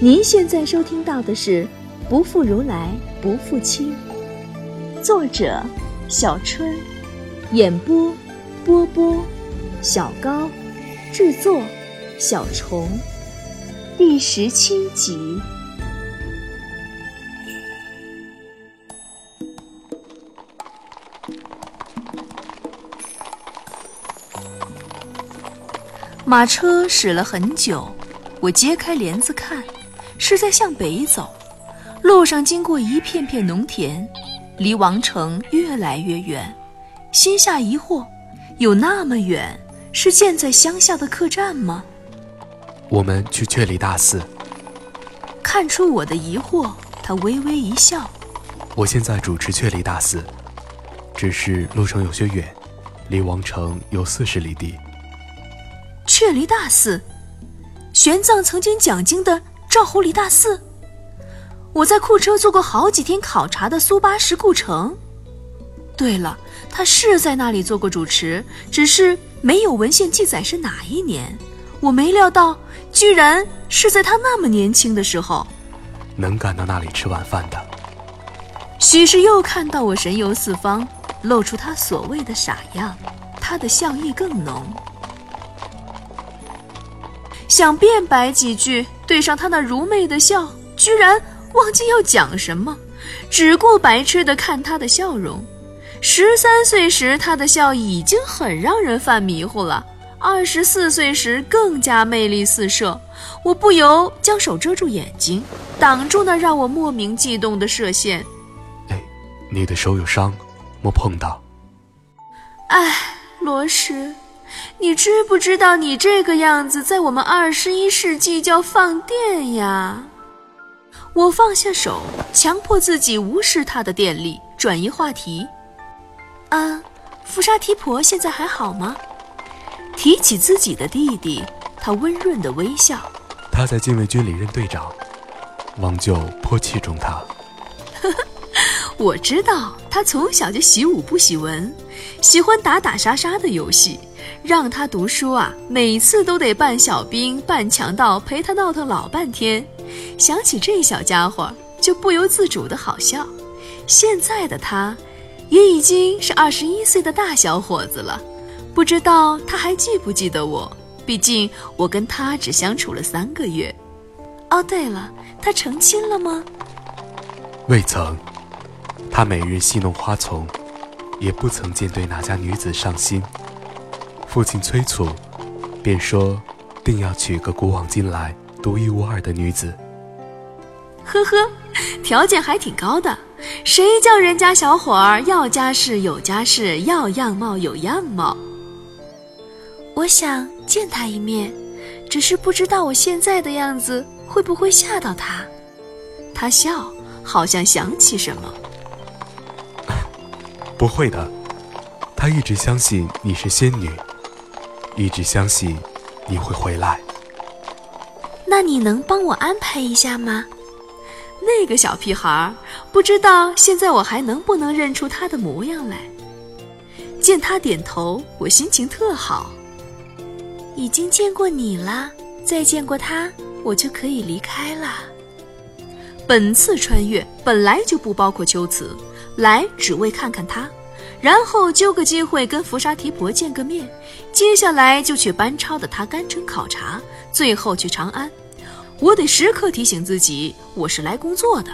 您现在收听到的是《不负如来不负卿》，作者小春，演播波波，小高，制作小虫，第十七集。马车驶了很久，我揭开帘子看，是在向北走。路上经过一片片农田，离王城越来越远，心下疑惑：有那么远？是建在乡下的客栈吗？我们去阙里大寺。看出我的疑惑，他微微一笑：“我现在主持阙里大寺，只是路程有些远，离王城有四十里地。”阙离大寺，玄奘曾经讲经的赵侯李大寺。我在库车做过好几天考察的苏巴什故城。对了，他是在那里做过主持，只是没有文献记载是哪一年。我没料到，居然是在他那么年轻的时候，能赶到那里吃晚饭的。许是又看到我神游四方，露出他所谓的傻样，他的笑意更浓。想辩白几句，对上他那如媚的笑，居然忘记要讲什么，只顾白痴的看他的笑容。十三岁时他的笑已经很让人犯迷糊了，二十四岁时更加魅力四射。我不由将手遮住眼睛，挡住那让我莫名悸动的射线。哎，你的手有伤，莫碰到。哎，罗什。你知不知道，你这个样子在我们二十一世纪叫放电呀？我放下手，强迫自己无视他的电力，转移话题。啊，福沙提婆现在还好吗？提起自己的弟弟，他温润的微笑。他在禁卫军里任队长，王舅颇器重他。呵呵，我知道他从小就习武不习文，喜欢打打杀杀的游戏。让他读书啊，每次都得扮小兵、扮强盗陪他闹腾老半天。想起这小家伙，就不由自主的好笑。现在的他，也已经是二十一岁的大小伙子了。不知道他还记不记得我？毕竟我跟他只相处了三个月。哦，对了，他成亲了吗？未曾。他每日戏弄花丛，也不曾见对哪家女子上心。父亲催促，便说：“定要娶个古往今来独一无二的女子。”呵呵，条件还挺高的。谁叫人家小伙儿要家世有家世，要样貌有样貌？我想见他一面，只是不知道我现在的样子会不会吓到他。他笑，好像想起什么。不会的，他一直相信你是仙女。一直相信你会回来。那你能帮我安排一下吗？那个小屁孩儿不知道现在我还能不能认出他的模样来。见他点头，我心情特好。已经见过你了，再见过他，我就可以离开了。本次穿越本来就不包括秋瓷，来只为看看他。然后揪个机会跟福沙提婆见个面，接下来就去班超的他甘城考察，最后去长安。我得时刻提醒自己，我是来工作的，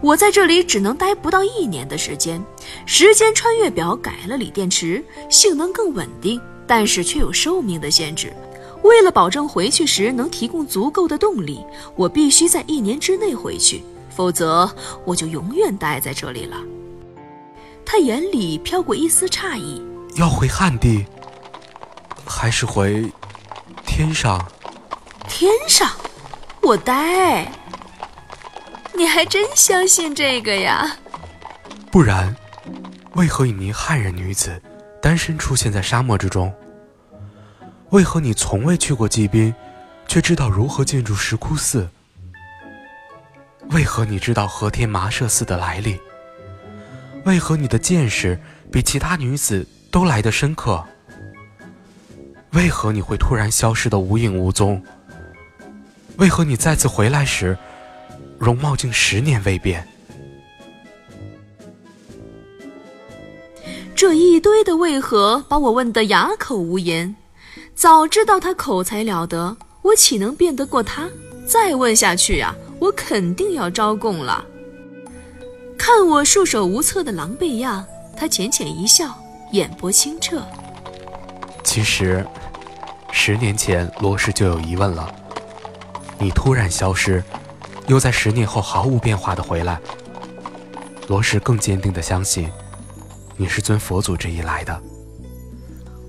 我在这里只能待不到一年的时间。时间穿越表改了锂电池，性能更稳定，但是却有寿命的限制。为了保证回去时能提供足够的动力，我必须在一年之内回去，否则我就永远待在这里了。他眼里飘过一丝诧异，要回汉地，还是回天上？天上，我呆。你还真相信这个呀？不然，为何一名汉人女子单身出现在沙漠之中？为何你从未去过祭宾，却知道如何进入石窟寺？为何你知道和田麻舍寺的来历？为何你的见识比其他女子都来得深刻？为何你会突然消失的无影无踪？为何你再次回来时，容貌竟十年未变？这一堆的为何把我问得哑口无言。早知道他口才了得，我岂能辩得过他？再问下去呀，我肯定要招供了。看我束手无策的狼狈样，他浅浅一笑，眼波清澈。其实，十年前罗氏就有疑问了。你突然消失，又在十年后毫无变化的回来，罗氏更坚定的相信，你是遵佛祖之意来的。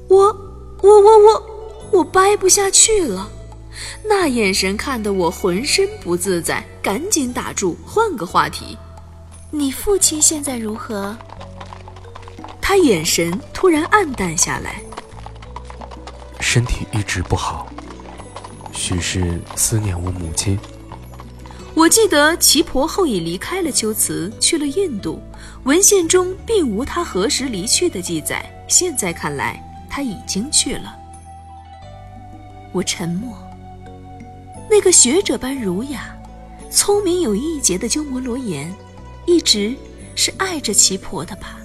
我，我，我，我。我掰不下去了，那眼神看得我浑身不自在，赶紧打住，换个话题。你父亲现在如何？他眼神突然暗淡下来，身体一直不好，许是思念我母亲。我记得齐婆后已离开了秋瓷，去了印度，文献中并无他何时离去的记载。现在看来，他已经去了。我沉默。那个学者般儒雅、聪明有一节的鸠摩罗言，一直是爱着齐婆的吧？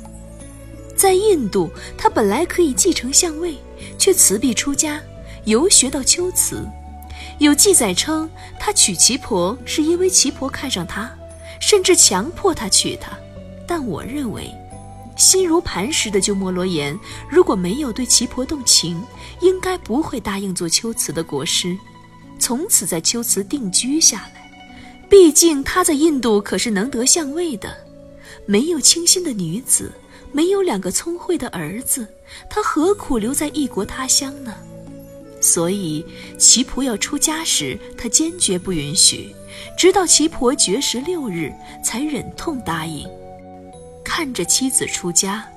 在印度，他本来可以继承相位，却辞璧出家，游学到秋瓷。有记载称，他娶齐婆是因为齐婆看上他，甚至强迫他娶她。但我认为。心如磐石的鸠摩罗言，如果没有对齐婆动情，应该不会答应做秋瓷的国师，从此在秋瓷定居下来。毕竟他在印度可是能得相位的，没有倾心的女子，没有两个聪慧的儿子，他何苦留在异国他乡呢？所以齐婆要出家时，他坚决不允许，直到齐婆绝食六日，才忍痛答应。看着妻子出家，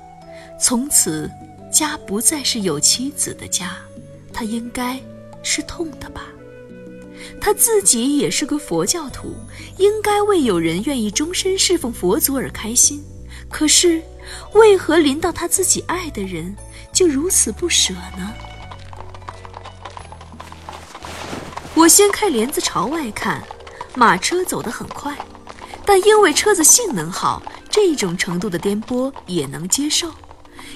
从此家不再是有妻子的家，他应该是痛的吧？他自己也是个佛教徒，应该为有人愿意终身侍奉佛祖而开心。可是，为何临到他自己爱的人，就如此不舍呢？我掀开帘子朝外看，马车走得很快，但因为车子性能好。这种程度的颠簸也能接受，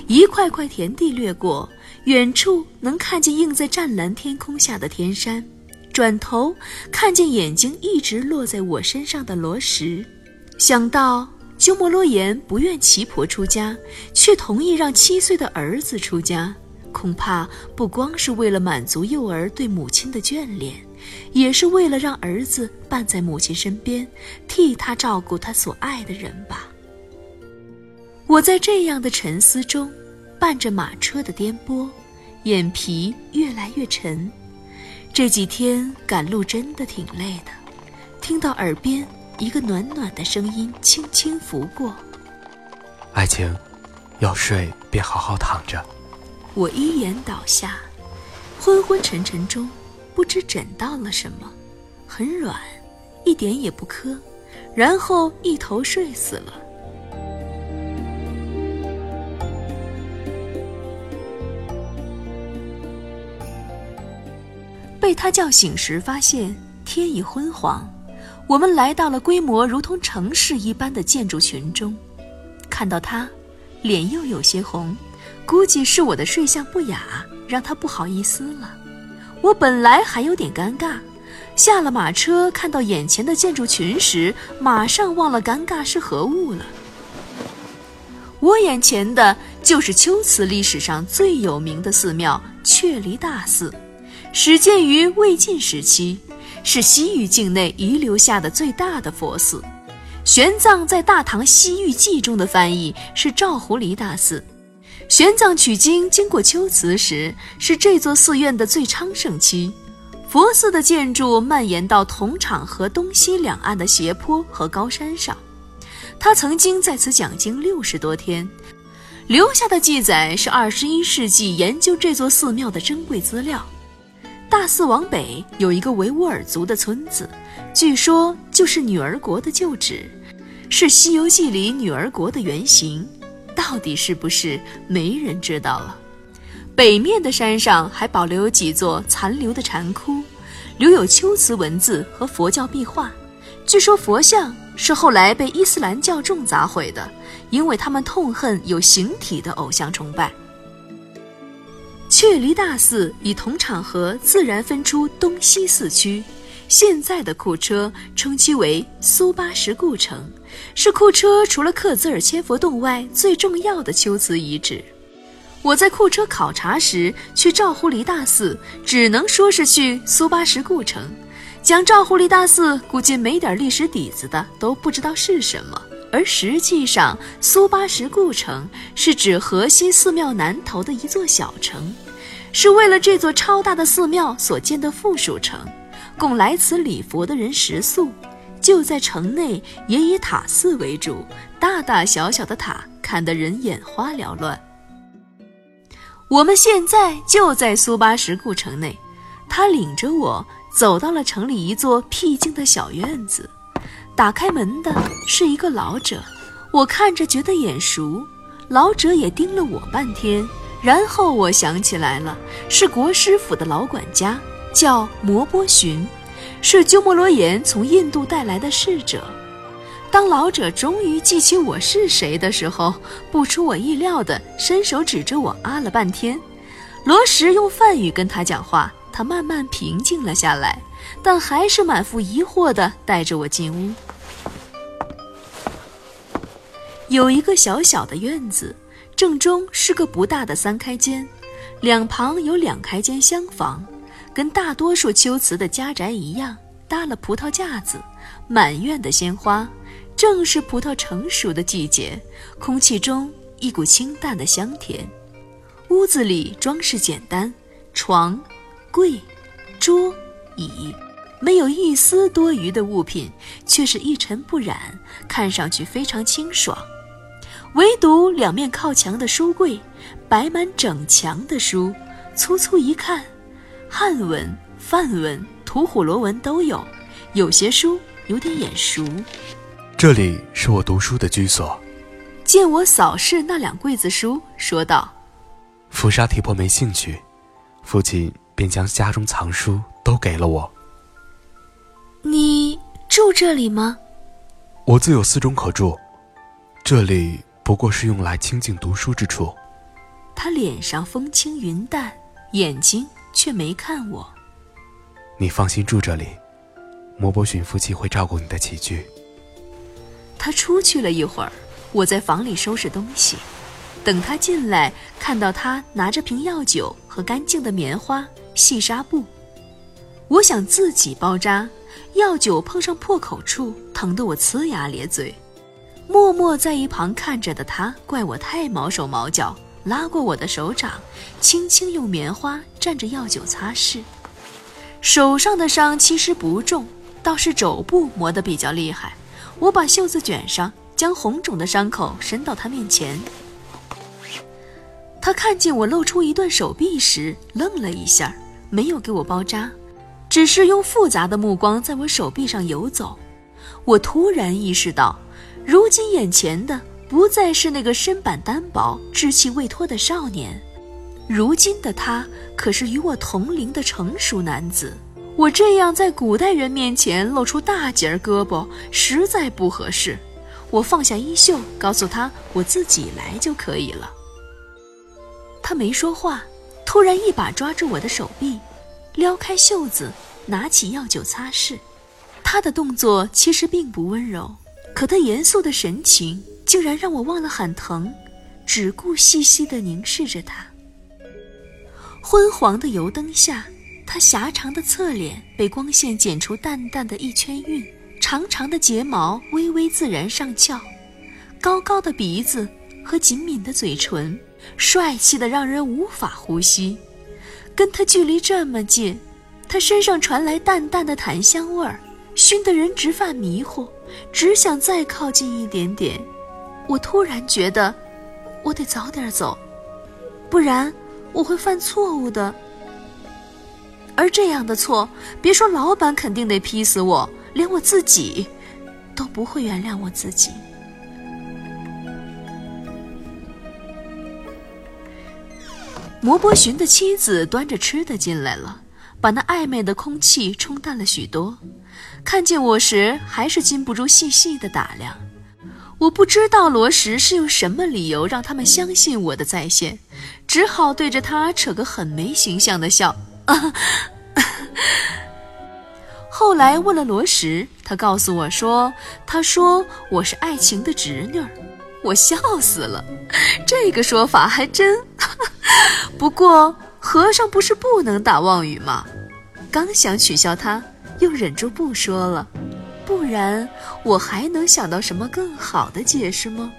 一块块田地掠过，远处能看见映在湛蓝天空下的天山，转头看见眼睛一直落在我身上的罗什，想到鸠摩罗言不愿齐婆出家，却同意让七岁的儿子出家，恐怕不光是为了满足幼儿对母亲的眷恋，也是为了让儿子伴在母亲身边，替他照顾他所爱的人吧。我在这样的沉思中，伴着马车的颠簸，眼皮越来越沉。这几天赶路真的挺累的。听到耳边一个暖暖的声音轻轻拂过：“爱情，要睡便好好躺着。”我一眼倒下，昏昏沉沉中，不知枕到了什么，很软，一点也不磕，然后一头睡死了。被他叫醒时，发现天已昏黄。我们来到了规模如同城市一般的建筑群中，看到他，脸又有些红，估计是我的睡相不雅，让他不好意思了。我本来还有点尴尬，下了马车，看到眼前的建筑群时，马上忘了尴尬是何物了。我眼前的就是秋瓷历史上最有名的寺庙却离大寺。始建于魏晋时期，是西域境内遗留下的最大的佛寺。玄奘在《大唐西域记》中的翻译是赵狐狸大寺。玄奘取经经过龟兹时，是这座寺院的最昌盛期。佛寺的建筑蔓延到铜场河东西两岸的斜坡和高山上。他曾经在此讲经六十多天，留下的记载是二十一世纪研究这座寺庙的珍贵资料。大寺往北有一个维吾尔族的村子，据说就是女儿国的旧址，是《西游记》里女儿国的原型。到底是不是，没人知道了。北面的山上还保留有几座残留的禅窟，留有秋瓷文字和佛教壁画。据说佛像是后来被伊斯兰教众砸毁的，因为他们痛恨有形体的偶像崇拜。雀离大寺以同场合自然分出东西四区，现在的库车称其为苏巴什故城，是库车除了克孜尔千佛洞外最重要的秋瓷遗址。我在库车考察时去赵胡离大寺，只能说是去苏巴什故城。讲赵胡离大寺，估计没点历史底子的都不知道是什么。而实际上，苏巴什故城是指河西寺庙南头的一座小城，是为了这座超大的寺庙所建的附属城，供来此礼佛的人食宿。就在城内，也以塔寺为主，大大小小的塔看得人眼花缭乱。我们现在就在苏巴什故城内，他领着我。走到了城里一座僻静的小院子，打开门的是一个老者，我看着觉得眼熟，老者也盯了我半天，然后我想起来了，是国师府的老管家，叫摩波寻，是鸠摩罗言从印度带来的侍者。当老者终于记起我是谁的时候，不出我意料的伸手指着我，啊了半天。罗什用梵语跟他讲话。他慢慢平静了下来，但还是满腹疑惑地带着我进屋。有一个小小的院子，正中是个不大的三开间，两旁有两开间厢房，跟大多数秋瓷的家宅一样，搭了葡萄架子，满院的鲜花。正是葡萄成熟的季节，空气中一股清淡的香甜。屋子里装饰简单，床。柜、桌、椅，没有一丝多余的物品，却是一尘不染，看上去非常清爽。唯独两面靠墙的书柜，摆满整墙的书，粗粗一看，汉文、梵文、吐火罗文都有，有些书有点眼熟。这里是我读书的居所。见我扫视那两柜子书，说道：“福沙提婆没兴趣，父亲。”便将家中藏书都给了我。你住这里吗？我自有寺中可住，这里不过是用来清静读书之处。他脸上风轻云淡，眼睛却没看我。你放心住这里，摩伯逊夫妻会照顾你的起居。他出去了一会儿，我在房里收拾东西。等他进来，看到他拿着瓶药酒和干净的棉花。细纱布，我想自己包扎，药酒碰上破口处，疼得我呲牙咧嘴。默默在一旁看着的他，怪我太毛手毛脚，拉过我的手掌，轻轻用棉花蘸着药酒擦拭。手上的伤其实不重，倒是肘部磨得比较厉害。我把袖子卷上，将红肿的伤口伸到他面前。他看见我露出一段手臂时，愣了一下。没有给我包扎，只是用复杂的目光在我手臂上游走。我突然意识到，如今眼前的不再是那个身板单薄、稚气未脱的少年，如今的他可是与我同龄的成熟男子。我这样在古代人面前露出大截儿胳膊，实在不合适。我放下衣袖，告诉他我自己来就可以了。他没说话。突然一把抓住我的手臂，撩开袖子，拿起药酒擦拭。他的动作其实并不温柔，可他严肃的神情竟然让我忘了喊疼，只顾细细地凝视着他。昏黄的油灯下，他狭长的侧脸被光线剪出淡淡的一圈晕，长长的睫毛微微自然上翘，高高的鼻子和紧抿的嘴唇。帅气的让人无法呼吸，跟他距离这么近，他身上传来淡淡的檀香味儿，熏得人直犯迷糊，只想再靠近一点点。我突然觉得，我得早点走，不然我会犯错误的。而这样的错，别说老板肯定得劈死我，连我自己都不会原谅我自己。摩波寻的妻子端着吃的进来了，把那暧昧的空气冲淡了许多。看见我时，还是禁不住细细的打量。我不知道罗什是用什么理由让他们相信我的在线，只好对着他扯个很没形象的笑。后来问了罗什，他告诉我说：“他说我是爱情的侄女。”我笑死了，这个说法还真。不过和尚不是不能打妄语吗？刚想取笑他，又忍住不说了。不然我还能想到什么更好的解释吗？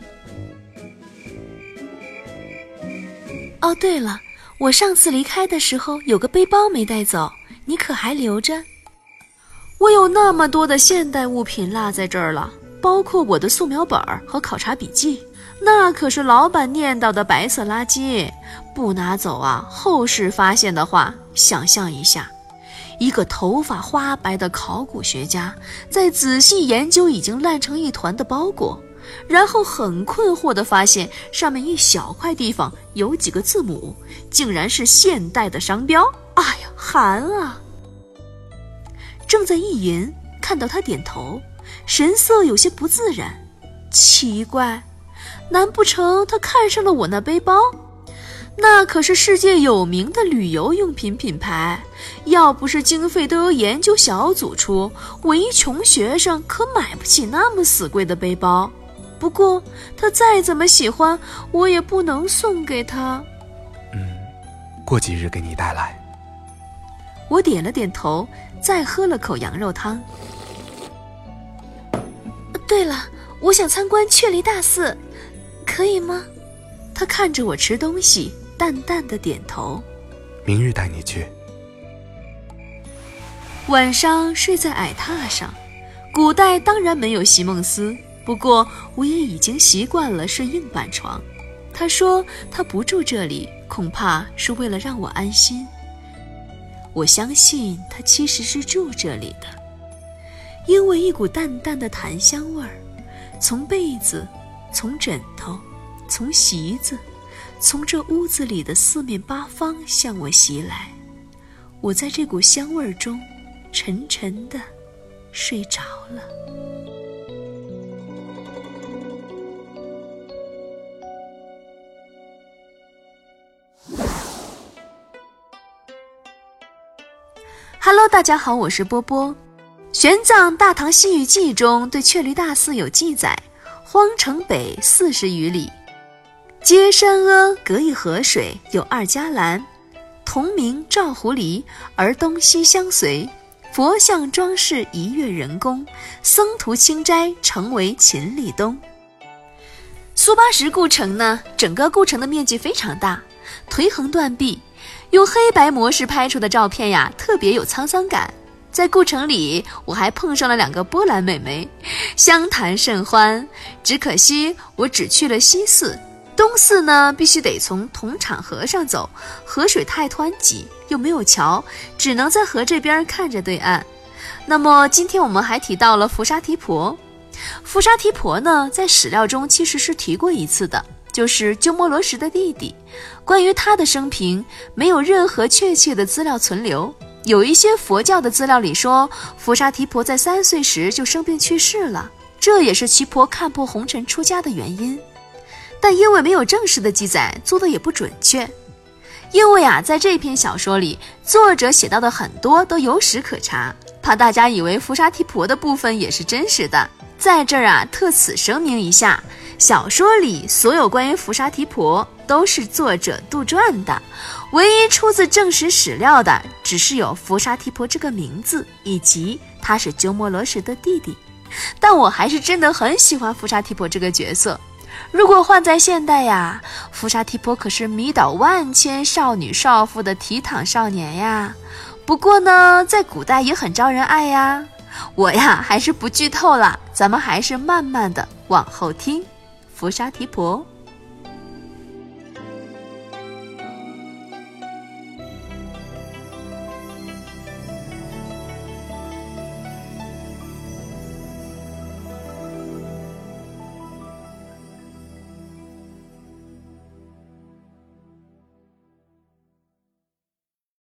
哦，对了，我上次离开的时候有个背包没带走，你可还留着？我有那么多的现代物品落在这儿了，包括我的素描本和考察笔记，那可是老板念叨的白色垃圾，不拿走啊，后世发现的话，想象一下。一个头发花白的考古学家在仔细研究已经烂成一团的包裹，然后很困惑地发现上面一小块地方有几个字母，竟然是现代的商标。哎呀，寒啊！正在意淫，看到他点头，神色有些不自然。奇怪，难不成他看上了我那背包？那可是世界有名的旅游用品品牌，要不是经费都由研究小组出，我一穷学生可买不起那么死贵的背包。不过他再怎么喜欢，我也不能送给他。嗯，过几日给你带来。我点了点头，再喝了口羊肉汤。对了，我想参观雀离大寺，可以吗？他看着我吃东西。淡淡的点头，明日带你去。晚上睡在矮榻上，古代当然没有席梦思，不过我也已经习惯了睡硬板床。他说他不住这里，恐怕是为了让我安心。我相信他其实是住这里的，因为一股淡淡的檀香味儿，从被子，从枕头，从席子。从这屋子里的四面八方向我袭来，我在这股香味儿中沉沉的睡着了。Hello，大家好，我是波波。玄奘《大唐西域记》中对雀离大寺有记载：荒城北四十余里。接山阿隔一河水，有二伽蓝，同名赵狐狸，而东西相随。佛像装饰一月人工，僧徒清斋成为秦立东。苏巴什故城呢，整个故城的面积非常大，颓横断壁，用黑白模式拍出的照片呀，特别有沧桑感。在故城里，我还碰上了两个波兰美眉，相谈甚欢。只可惜我只去了西寺。东寺呢，必须得从铜场河上走，河水太湍急，又没有桥，只能在河这边看着对岸。那么今天我们还提到了伏沙提婆，伏沙提婆呢，在史料中其实是提过一次的，就是鸠摩罗什的弟弟。关于他的生平，没有任何确切的资料存留。有一些佛教的资料里说，福沙提婆在三岁时就生病去世了，这也是奇婆看破红尘出家的原因。但因为没有正式的记载，做的也不准确。因为啊，在这篇小说里，作者写到的很多都有史可查，怕大家以为福沙提婆的部分也是真实的。在这儿啊，特此声明一下，小说里所有关于福沙提婆都是作者杜撰的，唯一出自正史史料的，只是有伏沙提婆这个名字，以及他是鸠摩罗什的弟弟。但我还是真的很喜欢伏沙提婆这个角色。如果换在现代呀，伏沙提婆可是迷倒万千少女少妇的提躺少年呀。不过呢，在古代也很招人爱呀。我呀，还是不剧透了，咱们还是慢慢的往后听。伏沙提婆。